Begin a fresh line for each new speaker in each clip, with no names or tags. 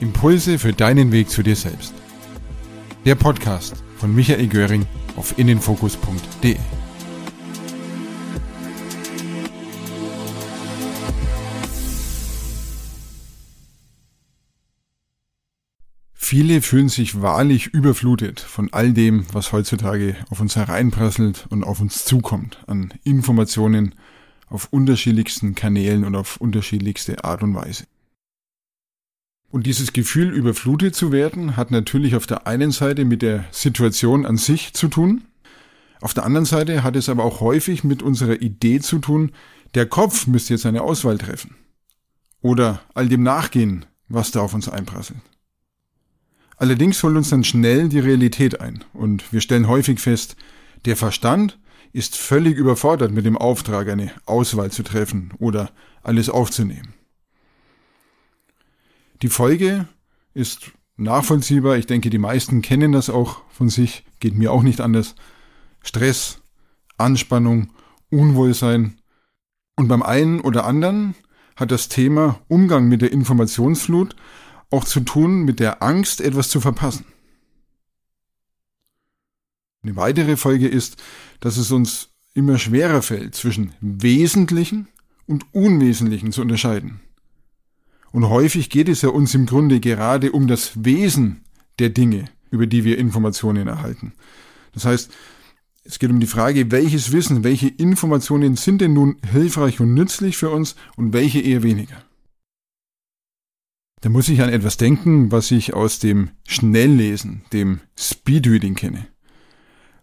Impulse für deinen Weg zu dir selbst. Der Podcast von Michael Göring auf innenfokus.de. Viele fühlen sich wahrlich überflutet von all dem, was heutzutage auf uns hereinprasselt und auf uns zukommt an Informationen auf unterschiedlichsten Kanälen und auf unterschiedlichste Art und Weise. Und dieses Gefühl, überflutet zu werden, hat natürlich auf der einen Seite mit der Situation an sich zu tun. Auf der anderen Seite hat es aber auch häufig mit unserer Idee zu tun, der Kopf müsste jetzt eine Auswahl treffen. Oder all dem nachgehen, was da auf uns einprasselt. Allerdings holt uns dann schnell die Realität ein und wir stellen häufig fest, der Verstand ist völlig überfordert mit dem Auftrag, eine Auswahl zu treffen oder alles aufzunehmen. Die Folge ist nachvollziehbar. Ich denke, die meisten kennen das auch von sich. Geht mir auch nicht anders. Stress, Anspannung, Unwohlsein. Und beim einen oder anderen hat das Thema Umgang mit der Informationsflut auch zu tun mit der Angst, etwas zu verpassen. Eine weitere Folge ist, dass es uns immer schwerer fällt, zwischen Wesentlichen und Unwesentlichen zu unterscheiden. Und häufig geht es ja uns im Grunde gerade um das Wesen der Dinge, über die wir Informationen erhalten. Das heißt, es geht um die Frage, welches Wissen, welche Informationen sind denn nun hilfreich und nützlich für uns und welche eher weniger. Da muss ich an etwas denken, was ich aus dem Schnelllesen, dem Speedreading kenne.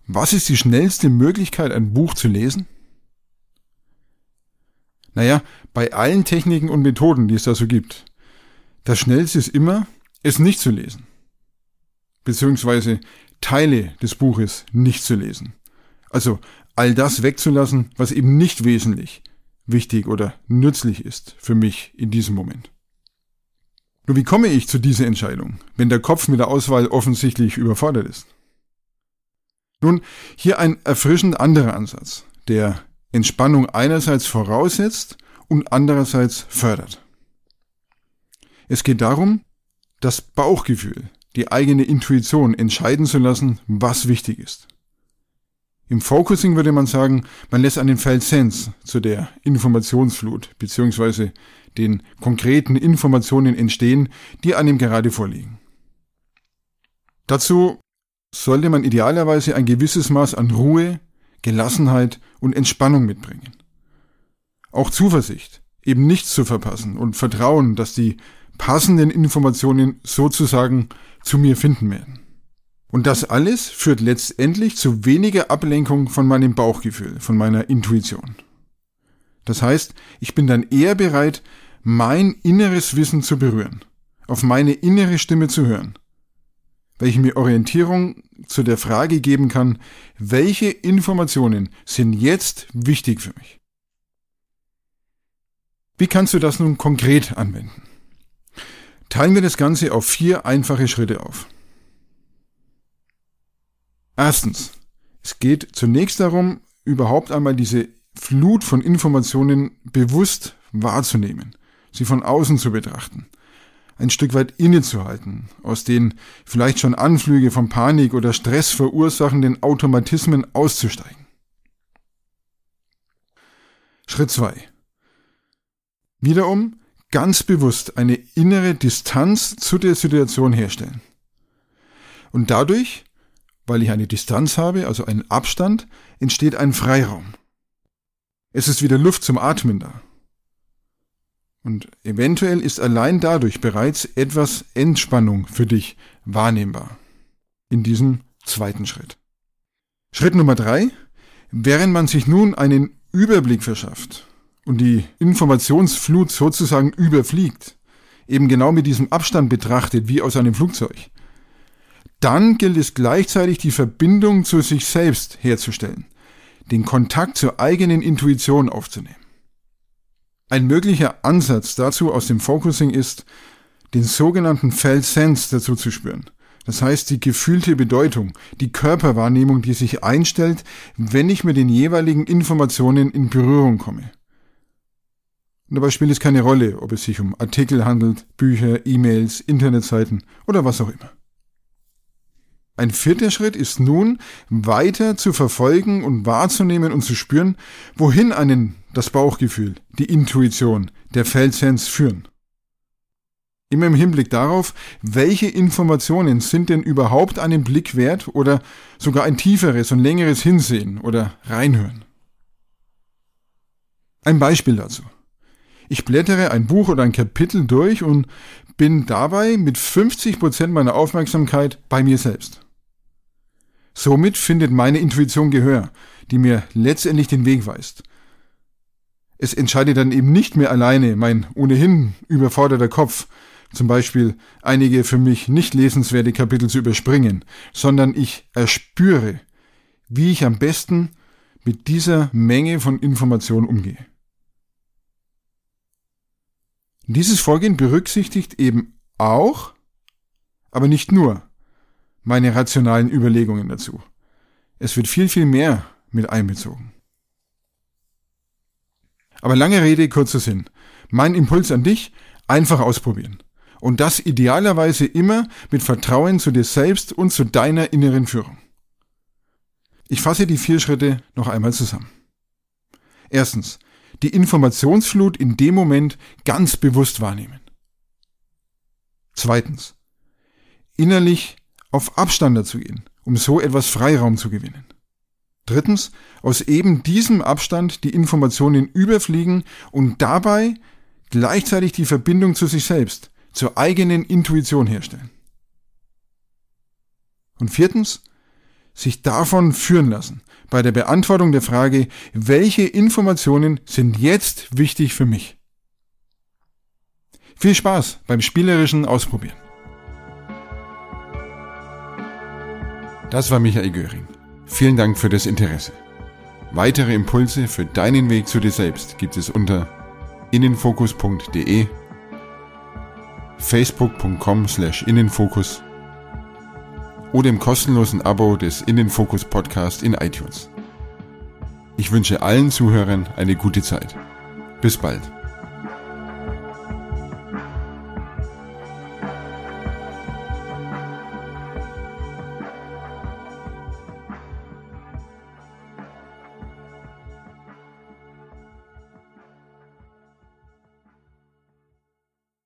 Was ist die schnellste Möglichkeit, ein Buch zu lesen? Naja, bei allen Techniken und Methoden, die es da so gibt, das Schnellste ist immer, es nicht zu lesen. Beziehungsweise Teile des Buches nicht zu lesen. Also all das wegzulassen, was eben nicht wesentlich, wichtig oder nützlich ist für mich in diesem Moment. Nur wie komme ich zu dieser Entscheidung, wenn der Kopf mit der Auswahl offensichtlich überfordert ist? Nun, hier ein erfrischend anderer Ansatz, der Entspannung einerseits voraussetzt und andererseits fördert. Es geht darum, das Bauchgefühl, die eigene Intuition entscheiden zu lassen, was wichtig ist. Im Focusing würde man sagen, man lässt einen Feld Sense zu der Informationsflut bzw den konkreten Informationen entstehen, die einem gerade vorliegen. Dazu sollte man idealerweise ein gewisses Maß an Ruhe, Gelassenheit und Entspannung mitbringen. Auch Zuversicht, eben nichts zu verpassen und Vertrauen, dass die passenden Informationen sozusagen zu mir finden werden. Und das alles führt letztendlich zu weniger Ablenkung von meinem Bauchgefühl, von meiner Intuition. Das heißt, ich bin dann eher bereit, mein inneres Wissen zu berühren, auf meine innere Stimme zu hören, welche mir Orientierung zu der Frage geben kann, welche Informationen sind jetzt wichtig für mich. Wie kannst du das nun konkret anwenden? Teilen wir das Ganze auf vier einfache Schritte auf. Erstens, es geht zunächst darum, überhaupt einmal diese Flut von Informationen bewusst wahrzunehmen sie von außen zu betrachten, ein Stück weit innezuhalten, aus den vielleicht schon Anflüge von Panik oder Stress verursachenden Automatismen auszusteigen. Schritt zwei: Wiederum ganz bewusst eine innere Distanz zu der Situation herstellen. Und dadurch, weil ich eine Distanz habe, also einen Abstand, entsteht ein Freiraum. Es ist wieder Luft zum Atmen da. Und eventuell ist allein dadurch bereits etwas Entspannung für dich wahrnehmbar. In diesem zweiten Schritt. Schritt Nummer drei. Während man sich nun einen Überblick verschafft und die Informationsflut sozusagen überfliegt, eben genau mit diesem Abstand betrachtet wie aus einem Flugzeug, dann gilt es gleichzeitig die Verbindung zu sich selbst herzustellen, den Kontakt zur eigenen Intuition aufzunehmen. Ein möglicher Ansatz dazu aus dem Focusing ist, den sogenannten Felt Sense dazu zu spüren. Das heißt, die gefühlte Bedeutung, die Körperwahrnehmung, die sich einstellt, wenn ich mit den jeweiligen Informationen in Berührung komme. Und dabei spielt es keine Rolle, ob es sich um Artikel handelt, Bücher, E-Mails, Internetseiten oder was auch immer. Ein vierter Schritt ist nun, weiter zu verfolgen und wahrzunehmen und zu spüren, wohin einen das Bauchgefühl, die Intuition, der Feldsens führen. Immer im Hinblick darauf, welche Informationen sind denn überhaupt einen Blick wert oder sogar ein tieferes und längeres Hinsehen oder Reinhören. Ein Beispiel dazu. Ich blättere ein Buch oder ein Kapitel durch und bin dabei mit 50 Prozent meiner Aufmerksamkeit bei mir selbst. Somit findet meine Intuition Gehör, die mir letztendlich den Weg weist. Es entscheidet dann eben nicht mehr alleine mein ohnehin überforderter Kopf, zum Beispiel einige für mich nicht lesenswerte Kapitel zu überspringen, sondern ich erspüre, wie ich am besten mit dieser Menge von Informationen umgehe. Dieses Vorgehen berücksichtigt eben auch, aber nicht nur, meine rationalen Überlegungen dazu. Es wird viel, viel mehr mit einbezogen. Aber lange Rede, kurzer Sinn. Mein Impuls an dich, einfach ausprobieren. Und das idealerweise immer mit Vertrauen zu dir selbst und zu deiner inneren Führung. Ich fasse die vier Schritte noch einmal zusammen. Erstens, die Informationsflut in dem Moment ganz bewusst wahrnehmen. Zweitens, innerlich auf Abstand dazu gehen, um so etwas Freiraum zu gewinnen. Drittens, aus eben diesem Abstand die Informationen überfliegen und dabei gleichzeitig die Verbindung zu sich selbst, zur eigenen Intuition herstellen. Und viertens, sich davon führen lassen bei der Beantwortung der Frage, welche Informationen sind jetzt wichtig für mich. Viel Spaß beim spielerischen Ausprobieren. Das war Michael Göring. Vielen Dank für das Interesse. Weitere Impulse für deinen Weg zu dir selbst gibt es unter innenfokus.de, facebook.com slash innenfokus oder im kostenlosen Abo des Innenfokus Podcast in iTunes. Ich wünsche allen Zuhörern eine gute Zeit. Bis bald.